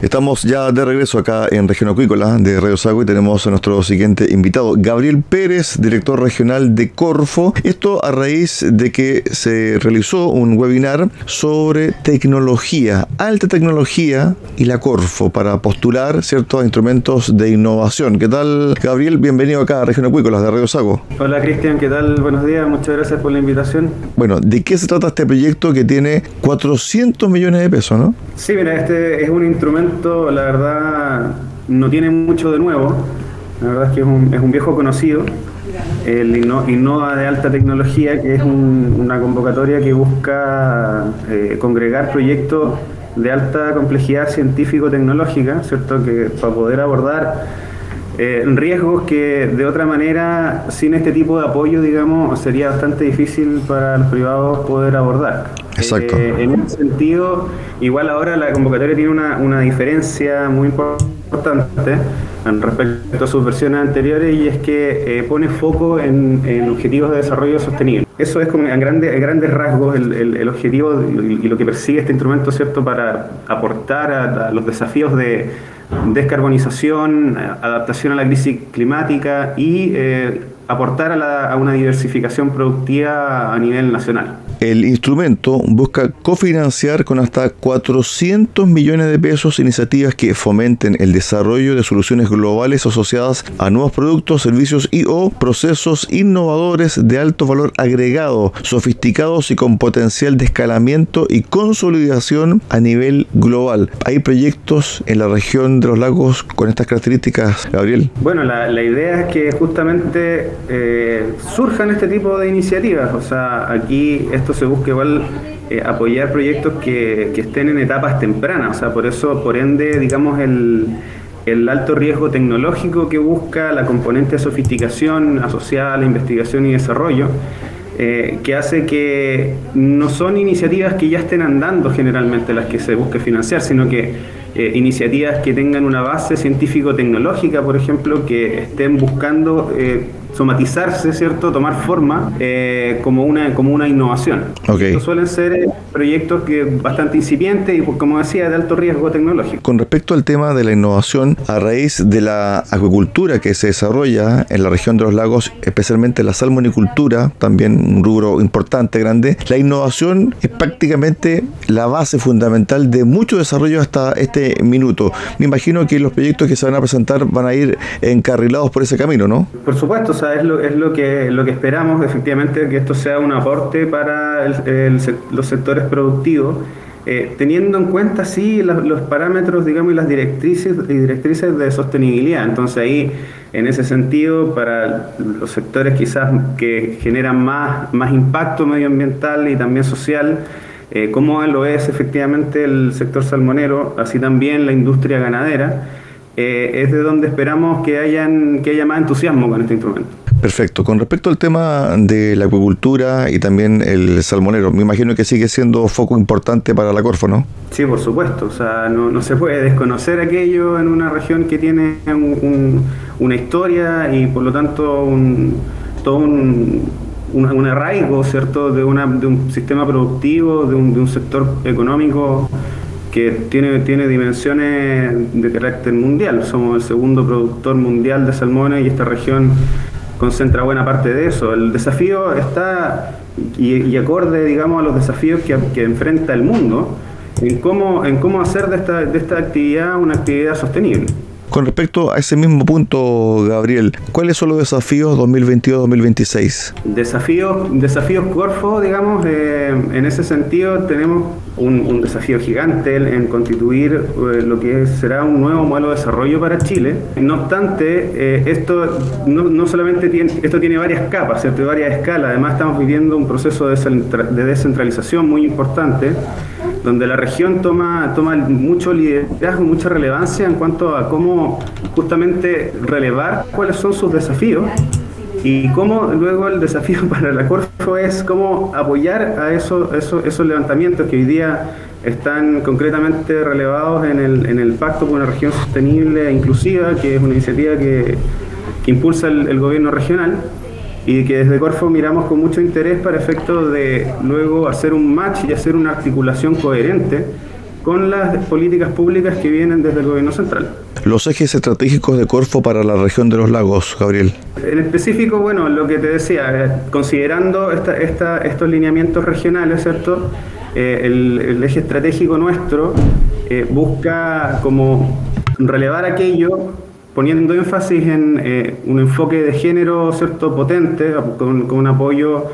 Estamos ya de regreso acá en Región Acuícola de Radio Sago y tenemos a nuestro siguiente invitado, Gabriel Pérez, director regional de Corfo. Esto a raíz de que se realizó un webinar sobre tecnología, alta tecnología y la Corfo para postular ciertos instrumentos de innovación. ¿Qué tal, Gabriel? Bienvenido acá a Región Acuícola de Radio Sago. Hola, Cristian, ¿qué tal? Buenos días, muchas gracias por la invitación. Bueno, ¿de qué se trata este proyecto que tiene 400 millones de pesos, no? Sí, mira, este es un instrumento la verdad, no tiene mucho de nuevo. La verdad es que es un, es un viejo conocido. El Innova de alta tecnología, que es una convocatoria que busca eh, congregar proyectos de alta complejidad científico-tecnológica, ¿cierto? Que para poder abordar eh, riesgos que de otra manera, sin este tipo de apoyo, digamos, sería bastante difícil para los privados poder abordar. Exacto. Eh, en ese sentido, igual ahora la convocatoria tiene una, una diferencia muy importante en respecto a sus versiones anteriores y es que eh, pone foco en, en, objetivos de desarrollo sostenible. Eso es como en grandes, grandes rasgos el, el, objetivo y, lo que persigue este instrumento, ¿cierto?, para aportar a, los desafíos de descarbonización, adaptación a la crisis climática y eh, aportar a, a una diversificación productiva a nivel nacional. El instrumento busca cofinanciar con hasta 400 millones de pesos iniciativas que fomenten el desarrollo de soluciones globales asociadas a nuevos productos, servicios y o procesos innovadores de alto valor agregado, sofisticados y con potencial de escalamiento y consolidación a nivel global. Hay proyectos en la región de los lagos con estas características, Gabriel. Bueno, la, idea es que justamente eh, surjan este tipo de iniciativas. O sea, aquí se busca igual eh, apoyar proyectos que, estén en etapas tempranas, o sea, por eso, por ende, digamos, el, el alto riesgo tecnológico que busca la componente de sofisticación asociada a la investigación y desarrollo, eh, que hace que no son iniciativas que ya estén andando generalmente las que se busque financiar, sino que iniciativas que tengan una base científico-tecnológica, por ejemplo, que estén buscando somatizarse, ¿cierto? Tomar forma eh, como, una, como una innovación. Estos suelen ser eh, proyectos que bastante incipientes y, como decía, de alto riesgo tecnológico. Con respecto al tema de la innovación, a raíz de la acuicultura que se desarrolla en la región de los lagos, especialmente la salmonicultura, también un rubro importante, grande, la innovación es prácticamente la base fundamental de mucho desarrollo hasta este minuto. Me imagino que los proyectos que se van a presentar van a ir encarrilados por ese camino, ¿no? Por supuesto, o es lo, es lo, que, lo que esperamos, efectivamente, que esto sea un aporte para los sectores productivos, eh, teniendo en cuenta, sí, los, parámetros, digamos, y las directrices, y directrices de sostenibilidad. Entonces ahí, en ese sentido, para los sectores quizás que generan más, más impacto medioambiental y también social, eh, como lo es efectivamente el sector salmonero, así también la industria ganadera, eh, es de donde esperamos que, hayan, que haya más entusiasmo con este instrumento. Perfecto. Con respecto al tema de la acuicultura y también el salmonero, me imagino que sigue siendo foco importante para la Corfo, ¿no? Sí, por supuesto. O sea, no, se puede desconocer aquello en una región que tiene una historia y por lo tanto un, todo un, arraigo, ¿cierto?, de, una, de un sistema productivo, de un, de un sector económico que tiene, tiene dimensiones de carácter mundial. Somos el segundo productor mundial de salmones y esta región concentra buena parte de eso. El desafío está, y, acorde, digamos, a los desafíos que, que, enfrenta el mundo, en cómo, en cómo hacer de esta, de esta actividad una actividad sostenible. Con respecto a ese mismo punto, Gabriel, ¿cuáles son los desafíos 2022-2026? Desafíos, desafíos Corfo, digamos, eh, en ese sentido tenemos un, desafío gigante en constituir eh, lo que será un nuevo modelo de desarrollo para Chile. No obstante, eh, esto no, solamente tiene, esto tiene varias capas, ¿cierto? varias escalas. Además, estamos viviendo un proceso de descentralización muy importante donde la región toma, toma mucho liderazgo, mucha relevancia en cuanto a cómo justamente relevar cuáles son sus desafíos y cómo luego el desafío para la Corfo es cómo apoyar a esos, esos, levantamientos que hoy día están concretamente relevados en el, en el Pacto por una Región Sostenible e Inclusiva, que es una iniciativa que, impulsa el gobierno regional y que desde Corfo miramos con mucho interés para efecto de luego hacer un match y hacer una articulación coherente con las políticas públicas que vienen desde el gobierno central. Los ejes estratégicos de Corfo para la región de los lagos, Gabriel. En específico, bueno, lo que te decía, eh, considerando esta, estos lineamientos regionales, ¿cierto? Eh, el, eje estratégico nuestro eh, busca como relevar aquello poniendo énfasis en eh, un enfoque de género cierto potente, con, un apoyo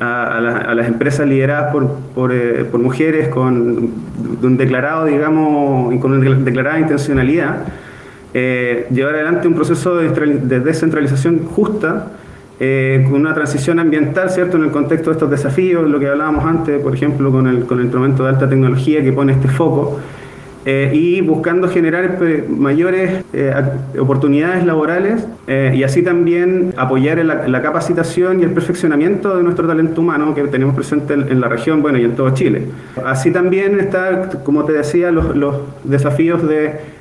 a, las empresas lideradas por, eh, mujeres con un declarado, digamos, con una declarada intencionalidad, eh, llevar adelante un proceso de, descentralización justa, con una transición ambiental, ¿cierto?, en el contexto de estos desafíos, lo que hablábamos antes, por ejemplo, con el, con el instrumento de alta tecnología que pone este foco. Eh, y buscando generar mayores eh, oportunidades laborales eh, y así también apoyar la, capacitación y el perfeccionamiento de nuestro talento humano que tenemos presente en, la región bueno, y en todo Chile. Así también está, como te decía, los, desafíos de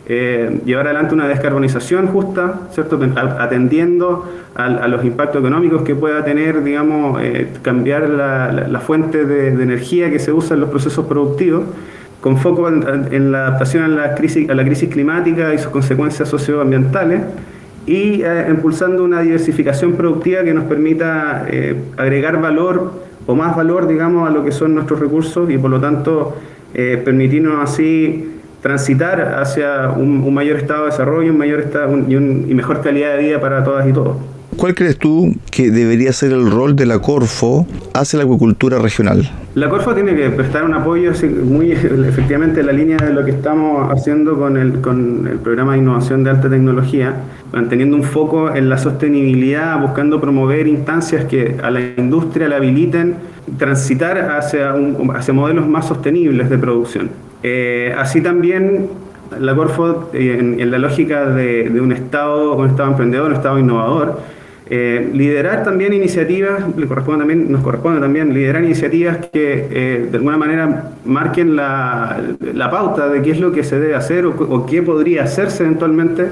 llevar adelante una descarbonización justa, ¿cierto? atendiendo a, los impactos económicos que pueda tener, digamos, cambiar la, fuente de energía que se usa en los procesos productivos con foco en, la adaptación a la, crisis, a la crisis climática y sus consecuencias socioambientales, y eh, impulsando una diversificación productiva que nos permita eh, agregar valor o más valor, digamos, a lo que son nuestros recursos y por lo tanto eh, permitirnos así transitar hacia un, mayor estado de desarrollo un mayor estado, y, y mejor calidad de vida para todas y todos. ¿Cuál crees tú que debería ser el rol de la Corfo hacia la acuicultura regional? La Corfo tiene que prestar un apoyo muy efectivamente en la línea de lo que estamos haciendo con el, con el programa de innovación de alta tecnología, manteniendo un foco en la sostenibilidad, buscando promover instancias que a la industria la habiliten transitar hacia, hacia modelos más sostenibles de producción. Eh, así también la Corfo, eh, en, la lógica de, de, un Estado, un Estado emprendedor, un Estado innovador, eh, liderar también iniciativas, le corresponde también, nos corresponde también liderar iniciativas que eh, de alguna manera marquen la, pauta de qué es lo que se debe hacer o, qué podría hacerse eventualmente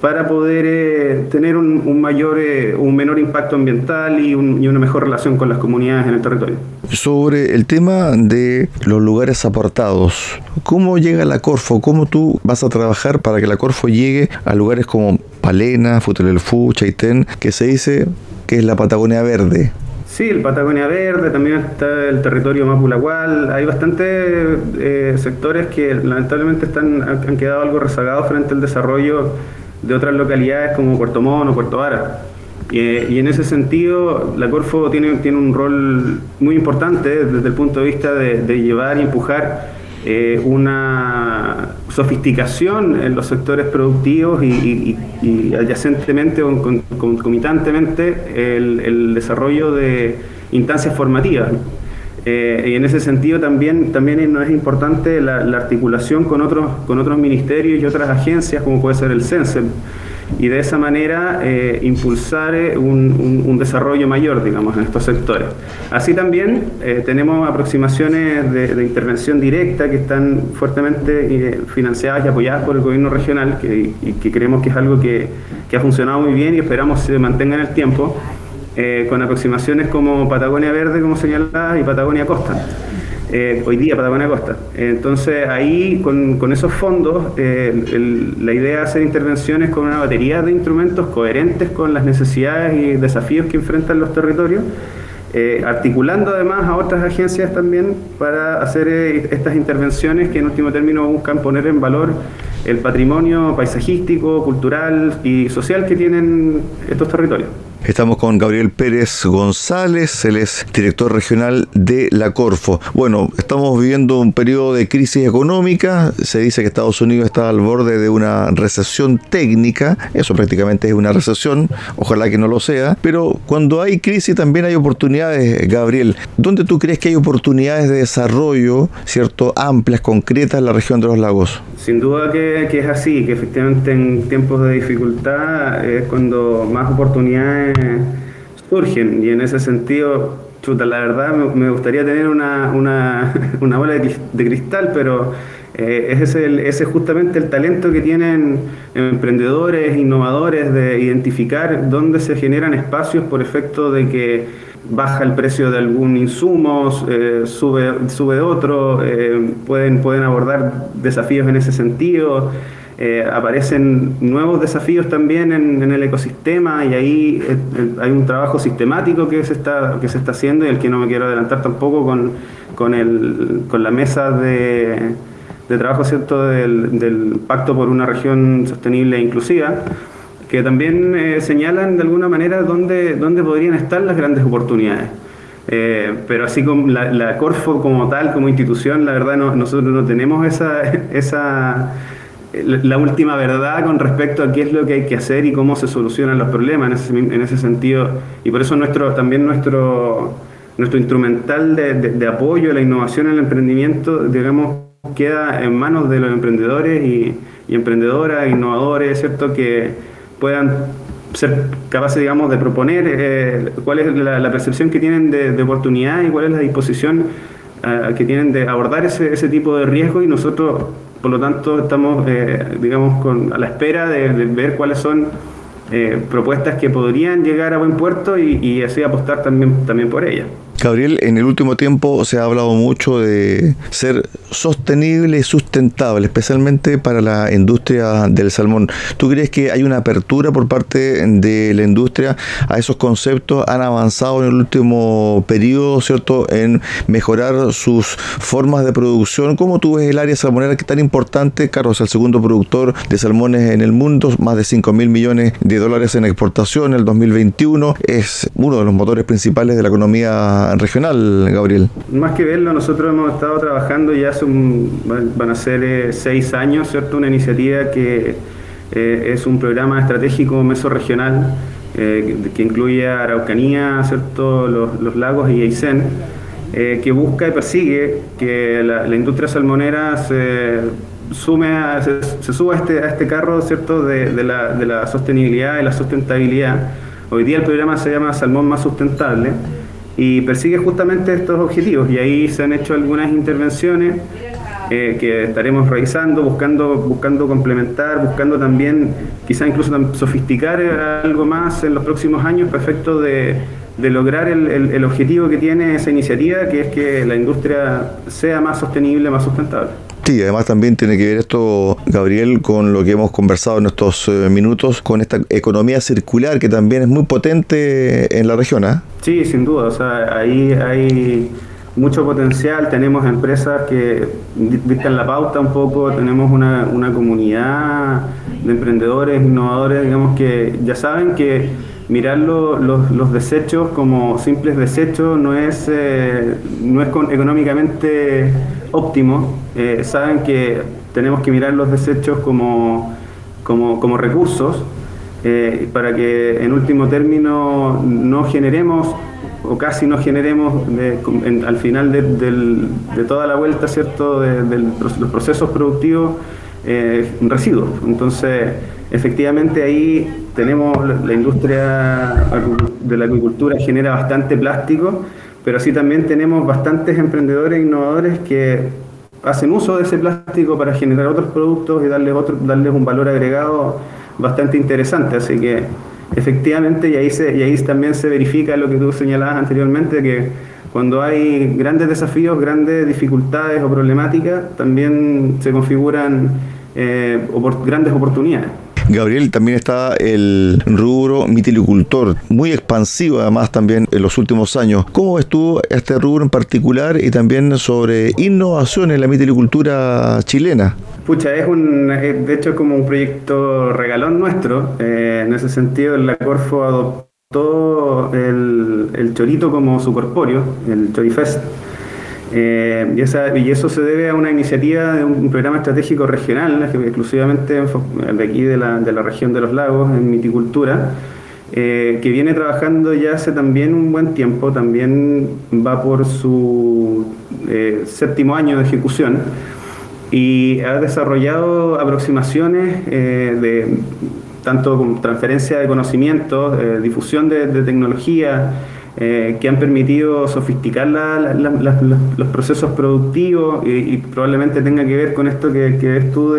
para poder eh, tener un, mayor, un menor impacto ambiental y, y, una mejor relación con las comunidades en el territorio. Sobre el tema de los lugares aportados, ¿cómo llega la Corfo? ¿Cómo tú vas a trabajar para que la Corfo llegue a lugares como Palena, Futelelfú, Chaitén, que se dice que es la Patagonia Verde. Sí, el Patagonia Verde, también está el territorio Mapulagual. Hay bastantes eh, sectores que lamentablemente están, han quedado algo rezagados frente al desarrollo de otras localidades como Puerto Mono, Puerto Vara. Y, en ese sentido, la Corfo tiene, tiene un rol muy importante desde el punto de vista de, llevar y empujar eh, una sofisticación en los sectores productivos y, adyacentemente o concomitantemente el, desarrollo de instancias formativas. Eh, y en ese sentido también, también es importante la, articulación con otros, con otros ministerios y otras agencias, como puede ser el CENSEM, y de esa manera eh, impulsar eh, un, desarrollo mayor, digamos, en estos sectores. Así también eh, tenemos aproximaciones de, intervención directa que están fuertemente financiadas y apoyadas por el gobierno regional que, y que creemos que es algo que, que, ha funcionado muy bien y esperamos se mantenga en el tiempo, con aproximaciones como Patagonia Verde, como señalaba, y Patagonia Costa. Eh, hoy día Patagonia Costa. Entonces ahí con, esos fondos eh, la idea es hacer intervenciones con una batería de instrumentos coherentes con las necesidades y desafíos que enfrentan los territorios, eh, articulando además a otras agencias también para hacer estas intervenciones que en último término buscan poner en valor el patrimonio paisajístico, cultural y social que tienen estos territorios. Estamos con Gabriel Pérez González, él es director regional de la Corfo. Bueno, estamos viviendo un periodo de crisis económica, se dice que Estados Unidos está al borde de una recesión técnica, eso prácticamente es una recesión, ojalá que no lo sea, pero cuando hay crisis también hay oportunidades, Gabriel. ¿Dónde tú crees que hay oportunidades de desarrollo, cierto, amplias, concretas en la región de los lagos? Sin duda que, que es así, que efectivamente en tiempos de dificultad es cuando más oportunidades surgen y en ese sentido, chuta, la verdad me, gustaría tener una, una, una bola de, cristal, pero eh, ese es justamente el talento que tienen emprendedores, innovadores de identificar dónde se generan espacios por efecto de que baja el precio de algún insumo, eh, sube, sube otro, eh, pueden, pueden abordar desafíos en ese sentido. Eh, aparecen nuevos desafíos también en, el ecosistema y ahí eh, hay un trabajo sistemático que se está, que se está haciendo y el que no me quiero adelantar tampoco con, con, el, con la mesa de, de trabajo ¿cierto? Del, Pacto por una región sostenible e inclusiva, que también eh, señalan de alguna manera dónde, dónde podrían estar las grandes oportunidades. pero así como la, Corfo como tal, como institución, la verdad no, nosotros no tenemos esa, esa la última verdad con respecto a qué es lo que hay que hacer y cómo se solucionan los problemas en ese, sentido. Y por eso nuestro, también nuestro, nuestro instrumental de, apoyo a la innovación y el emprendimiento, digamos, queda en manos de los emprendedores y, emprendedoras, innovadores, ¿cierto? Que puedan ser capaces, digamos, de proponer eh, cuál es la, percepción que tienen de, oportunidad y cuál es la disposición eh, que tienen de abordar ese, ese tipo de riesgo y nosotros por lo tanto, estamos, eh, digamos, con, a la espera de, ver cuáles son eh, propuestas que podrían llegar a buen puerto y, así apostar también, también por ellas. Gabriel, en el último tiempo se ha hablado mucho de ser sostenible y sustentable, especialmente para la industria del salmón. ¿Tú crees que hay una apertura por parte de la industria a esos conceptos? ¿Han avanzado en el último periodo, cierto, en mejorar sus formas de producción? ¿Cómo tú ves el área salmonera que es tan importante? Carlos, el segundo productor de salmones en el mundo, más de 5 mil millones de dólares en exportación en el 2021, es uno de los motores principales de la economía regional, Gabriel? Más que verlo, nosotros hemos estado trabajando ya hace un, van a ser eh, seis años, ¿cierto? Una iniciativa que eh, es un programa estratégico mesorregional eh, que incluye a Araucanía, ¿cierto? Los, lagos y Aysén, que busca y persigue que la, industria salmonera se sume se, suba a este, a este carro ¿cierto? De, la, sostenibilidad y la sustentabilidad. Hoy día el programa se llama Salmón Más Sustentable y persigue justamente estos objetivos y ahí se han hecho algunas intervenciones eh, que estaremos revisando, buscando, buscando complementar, buscando también quizá incluso sofisticar algo más en los próximos años para efecto de, de lograr el, el objetivo que tiene esa iniciativa, que es que la industria sea más sostenible, más sustentable. Sí, además también tiene que ver esto, Gabriel, con lo que hemos conversado en estos eh, minutos, con esta economía circular que también es muy potente en la región. ¿ah? Sí, sin duda. O sea, ahí hay mucho potencial. Tenemos empresas que dictan la pauta un poco. Tenemos una, una comunidad de emprendedores, innovadores, digamos, que ya saben que mirar los, los, desechos como simples desechos no es, eh, no es económicamente óptimo. Eh, saben que tenemos que mirar los desechos como, como, como recursos eh, para que en último término no generemos o casi no generemos al final de, de, toda la vuelta cierto de, los procesos productivos residuos. Entonces, efectivamente ahí tenemos la industria de la agricultura genera bastante plástico, pero así también tenemos bastantes emprendedores innovadores que hacen uso de ese plástico para generar otros productos y darles, otro, darles un valor agregado bastante interesante. Así que efectivamente, y ahí, se, y ahí también se verifica lo que tú señalabas anteriormente, que cuando hay grandes desafíos, grandes dificultades o problemáticas, también se configuran eh, grandes oportunidades. Gabriel, también está el rubro mitilicultor, muy expansivo además también en los últimos años. ¿Cómo ves tú este rubro en particular y también sobre innovación en la mitilicultura chilena? Pucha, es un, de hecho como un proyecto regalón nuestro. Eh, en ese sentido, la Corfo adoptó el, el chorito como su corpóreo, el Chorifest eh, y, eso se debe a una iniciativa de un, programa estratégico regional, exclusivamente de aquí de la, región de los lagos, en miticultura, eh, que viene trabajando ya hace también un buen tiempo, también va por su eh, séptimo año de ejecución y ha desarrollado aproximaciones de tanto transferencia de conocimientos, difusión de tecnología, eh, que han permitido sofisticar los procesos productivos y, probablemente tenga que ver con esto que, ves tú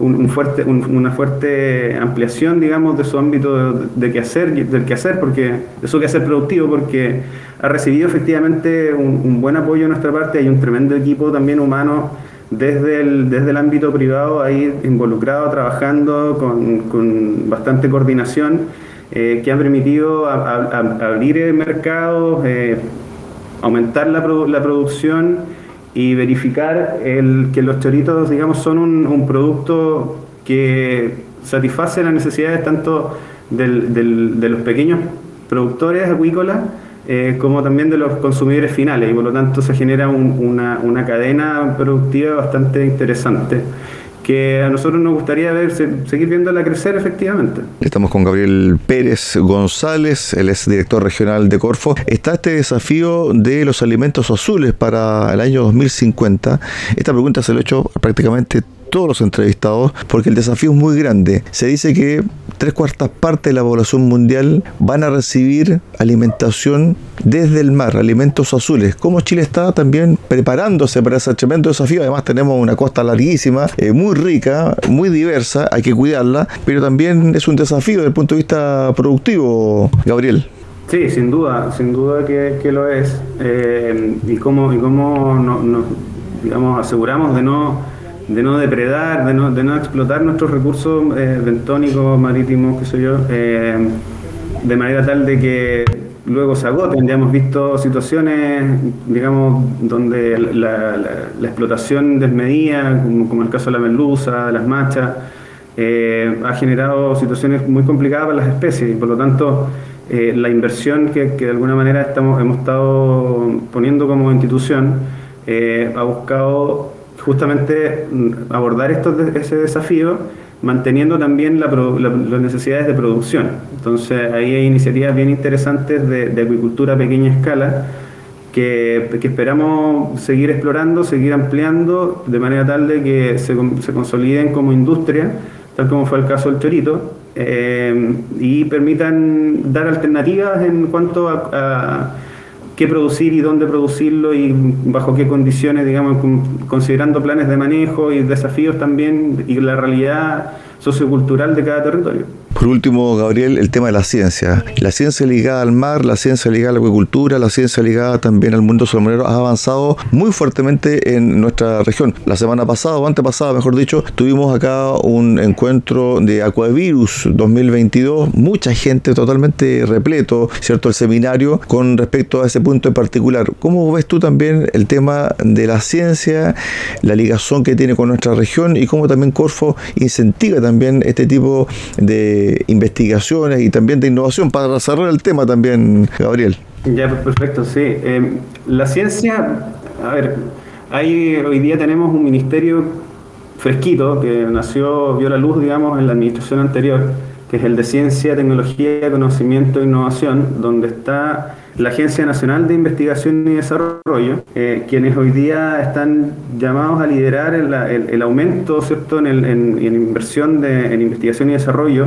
una fuerte ampliación, digamos, de su ámbito de, de hacer del quehacer, porque de su quehacer productivo, porque ha recibido efectivamente un, buen apoyo de nuestra parte, hay un tremendo equipo también humano desde el, desde el ámbito privado ahí involucrado, trabajando con, con bastante coordinación eh, que han permitido abrir mercados, eh, aumentar la, producción y verificar el, que los choritos, digamos, son un, producto que satisface las necesidades tanto de los pequeños productores acuícolas eh, como también de los consumidores finales. Y por lo tanto se genera una, una cadena productiva bastante interesante que a nosotros nos gustaría ver, seguir viéndola crecer efectivamente. Estamos con Gabriel Pérez González, él es director regional de Corfo. Está este desafío de los alimentos azules para el año 2050. Esta pregunta se lo he hecho prácticamente todos los entrevistados porque el desafío es muy grande. Se dice que tres cuartas partes de la población mundial van a recibir alimentación desde el mar, alimentos azules. ¿Cómo Chile está también preparándose para ese tremendo desafío? Además tenemos una costa larguísima, eh, muy rica, muy diversa, hay que cuidarla, pero también es un desafío desde el punto de vista productivo, Gabriel. Sí, sin duda, sin duda que, lo es. Eh, y cómo, y cómo nos, digamos, aseguramos de no de no depredar, de no, de no explotar nuestros recursos eh, bentónicos, marítimos, qué sé yo, eh, de manera tal de que luego se agoten. Ya hemos visto situaciones, digamos, donde la, explotación desmedida, como, el caso de la merluza, de las machas, eh, ha generado situaciones muy complicadas para las especies y por lo tanto la inversión que, que, de alguna manera estamos, hemos estado poniendo como institución ha buscado justamente mm, abordar ese desafío manteniendo también las necesidades de producción. Entonces ahí hay iniciativas bien interesantes de, de acuicultura a pequeña escala que, esperamos seguir explorando, seguir ampliando de manera tal de que se, se consoliden como industria, tal como fue el caso del chorito, eh, y permitan dar alternativas en cuanto a qué producir y dónde producirlo y bajo qué condiciones, digamos, considerando planes de manejo y desafíos también y la realidad sociocultural de cada territorio. Por último, Gabriel, el tema de la ciencia. La ciencia ligada al mar, la ciencia ligada a la acuicultura, la ciencia ligada también al mundo salmonero ha avanzado muy fuertemente en nuestra región. La semana pasada, o antepasada, mejor dicho, tuvimos acá un encuentro de Aquavirus 2022. Mucha gente totalmente repleto, ¿cierto? El seminario con respecto a ese punto en particular. ¿Cómo ves tú también el tema de la ciencia, la ligación que tiene con nuestra región y cómo también Corfo incentiva también este tipo de investigaciones y también de innovación para cerrar el tema también, Gabriel. Ya, perfecto, sí. Eh, la ciencia, a ver, hay, hoy día tenemos un ministerio fresquito que nació, vio la luz, digamos, en la administración anterior, que es el de Ciencia, Tecnología, Conocimiento e Innovación, donde está la Agencia Nacional de Investigación y Desarrollo, eh, quienes hoy día están llamados a liderar el, aumento ¿cierto? En, inversión de, en investigación y desarrollo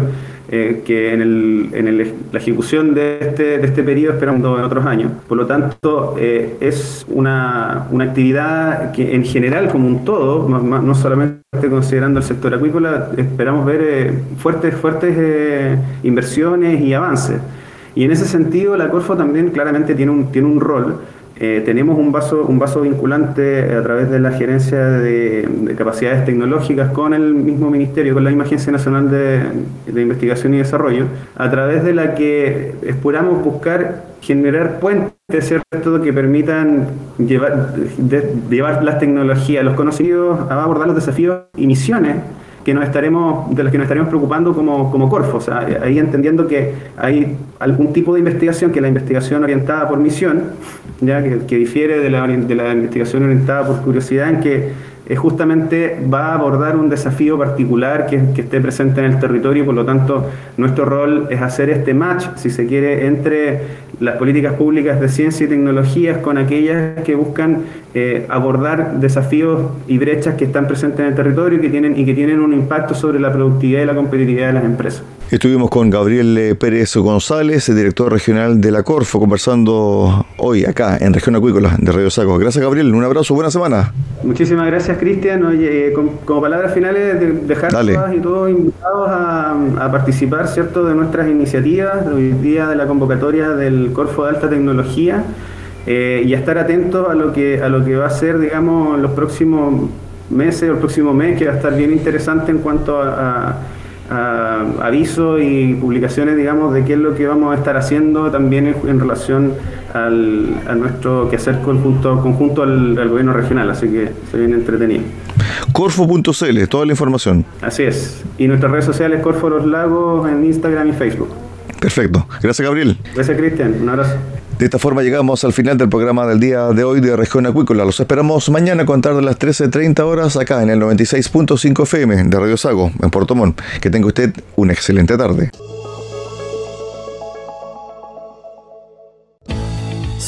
eh, que en, el, la ejecución de este, de este periodo esperando en otros años. Por lo tanto, eh, es una, actividad que en general, como un todo, no solamente considerando el sector acuícola, esperamos ver fuertes, fuertes inversiones y avances. Y en ese sentido, la Corfo también claramente tiene un, tiene un rol eh, tenemos un vaso, un vaso vinculante a través de la gerencia de, capacidades tecnológicas con el mismo ministerio, con la misma Agencia Nacional de, Investigación y Desarrollo, a través de la que esperamos buscar generar puentes, ¿cierto?, que permitan llevar, llevar las tecnologías, los conocidos, a abordar los desafíos y misiones que nos estaremos, de las que nos estaremos preocupando como, como Corfo. O sea, ahí entendiendo que hay algún tipo de investigación, que es la investigación orientada por misión, ya que, difiere de la, de la investigación orientada por curiosidad, en que eh, justamente va a abordar un desafío particular que, que, esté presente en el territorio por lo tanto nuestro rol es hacer este match, si se quiere, entre las políticas públicas de ciencia y tecnologías con aquellas que buscan eh, abordar desafíos y brechas que están presentes en el territorio y que tienen, y que tienen un impacto sobre la productividad y la competitividad de las empresas. Estuvimos con Gabriel eh, Pérez González, director regional de la Corfo, conversando hoy acá en Región Acuícola de Radio Saco. Gracias Gabriel, un abrazo, buena semana. Muchísimas gracias Cristian. Eh, como palabras finales, de dejar todas y todos invitados a, a, participar ¿cierto? de nuestras iniciativas, de hoy día de la convocatoria del Corfo de Alta Tecnología eh, y a estar atentos a lo, que, a lo que va a ser, digamos, los próximos meses o el próximo mes, que va a estar bien interesante en cuanto a avisos y publicaciones, digamos, de qué es lo que vamos a estar haciendo también en, relación al, a nuestro quehacer conjunto, conjunto al, gobierno regional, así que se viene entretenido. Corfo.cl, toda la información. Así es. Y nuestras redes sociales, Corfo Los Lagos, en Instagram y Facebook. Perfecto. Gracias, Gabriel. Gracias, Cristian. Un abrazo. De esta forma llegamos al final del programa del día de hoy de Región Acuícola. Los esperamos mañana a contar de las 13.30 horas acá en el 96.5 FM de Radio Sago, en Puerto Montt. Que tenga usted una excelente tarde.